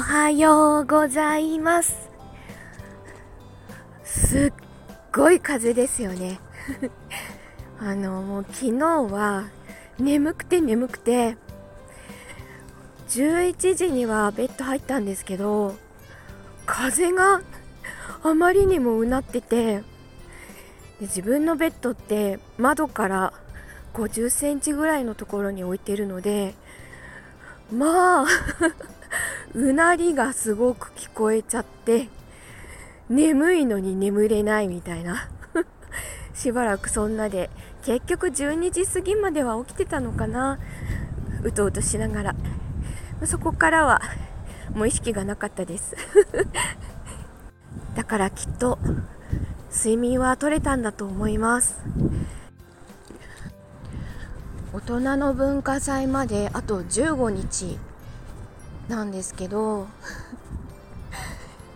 はようございます。すっごい風ですよね。あのもう昨日は眠くて眠くて11時にはベッド入ったんですけど風があまりにもうなっててで自分のベッドって窓から50センチぐらいのところに置いてるのでまあ うなりがすごく聞こえちゃって眠いのに眠れないみたいな。しばらくそんなで結局12時過ぎまでは起きてたのかな。うとうとしながら。そこからはもう意識がなかったです。だからきっと睡眠は取れたんだと思います。大人の文化祭まであと15日。なんですけど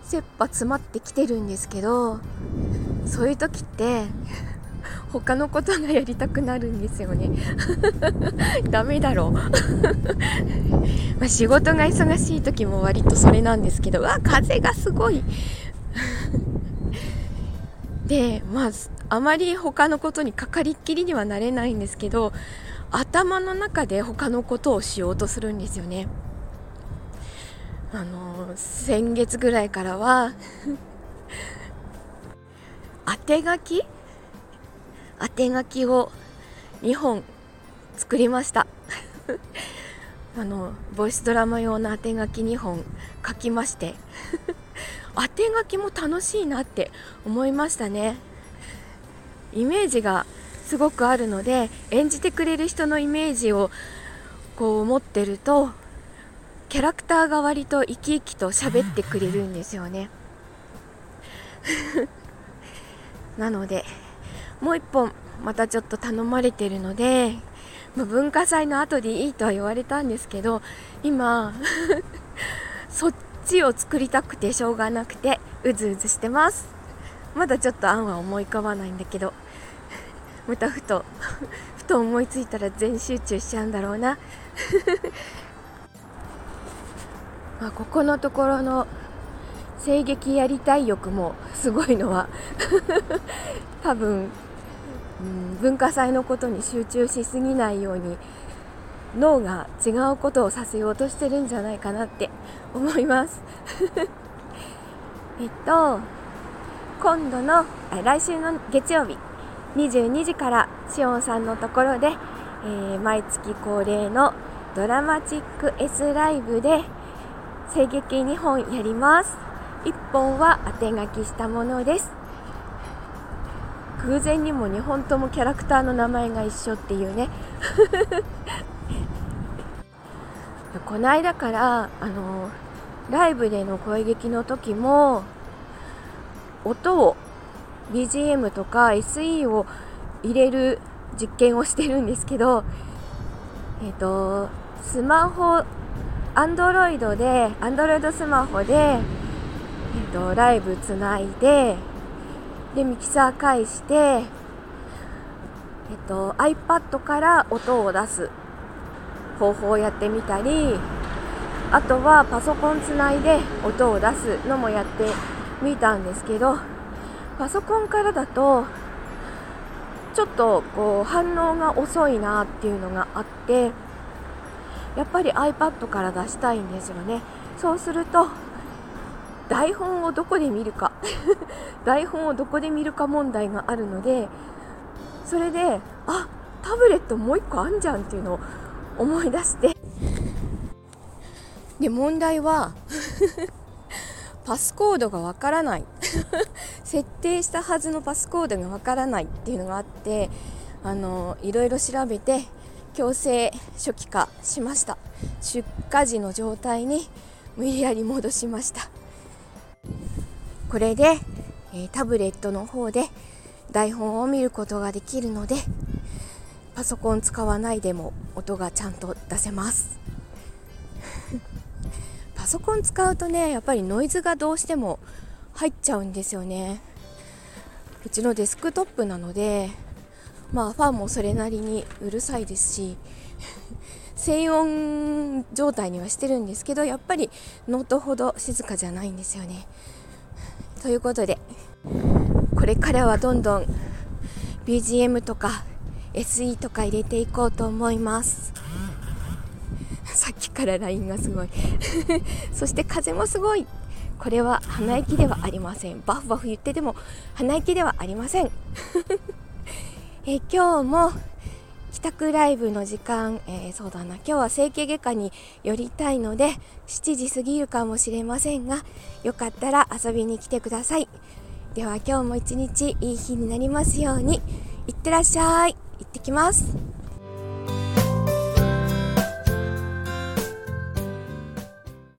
切羽詰まってきてるんですけどそういう時って他のことがやりたくなるんですよね。ダメだろう。ま仕事が忙しい時も割とそれなんですけどわ風がすごい。でまああまり他のことにかかりっきりにはなれないんですけど頭の中で他のことをしようとするんですよね。あの先月ぐらいからは 当て書き？当て書きを2本作りました。あのボイスドラマ用の当て書き2本書きまして 当て書きも楽しいなって思いましたね。イメージがすごくあるので演じてくれる人のイメージをこう持ってるとキャラクターが割と生き生きと喋ってくれるんですよね。なのでもう一本またちょっと頼まれてるので、まあ、文化祭の後でいいとは言われたんですけど今 そっちを作りたくてしょうがなくてうずうずしてます。まだちょっと案は思い浮かばないんだけど またふとふと思いついたら全集中しちゃうんだろうな。まあ、ここのところの声劇やりたい欲もすごいのは 多分、うん、文化祭のことに集中しすぎないように脳が違うことをさせようとしてるんじゃないかなって思います。えっと今度の来週の月曜日22時からしおんさんのところで、えー、毎月恒例のドラマチック S ライブで声劇2本やります。1本は当て書きしたものです。偶然にも2本ともキャラクターの名前が一緒っていうね。この間からあのライブでの声劇の時も音を BGM とか SE を入れる実験をしてるんですけどえっ、ー、とスマホアンドロイドで、アンドロイドスマホで、えっと、ライブつないで、で、ミキサー返して、えっと、iPad から音を出す方法をやってみたり、あとはパソコンつないで音を出すのもやってみたんですけど、パソコンからだと、ちょっとこう反応が遅いなっていうのがあって、やっぱり iPad から出したいんですよね。そうすると台本をどこで見るか。台本をどこで見るか問題があるのでそれであタブレットもう1個あんじゃんっていうのを思い出して。で問題はパスコードがわからない。設定したはずのパスコードがわからないっていうのがあってあのいろいろ調べて強制初期化しました。出荷時の状態に無理やり戻しました。これで、えー、タブレットの方で台本を見ることができるのでパソコン使わないでも音がちゃんと出せます。パソコン使うとねやっぱりノイズがどうしても入っちゃうんですよね。うちのデスクトップなのでまあファンもそれなりにうるさいですし 静音状態にはしてるんですけどやっぱりノートほど静かじゃないんですよね。ということでこれからはどんどん BGM とか SE とか入れていこうと思います。さっきから LINE がすごい。そして風もすごい。これは鼻息ではありません。バフバフ言ってても鼻息ではありません。え今日も帰宅ライブの時間、えー、そうだな。今日は整形外科に寄りたいので7時過ぎるかもしれませんがよかったら遊びに来てください。では今日も一日いい日になりますように。いってらっしゃい。行ってきます。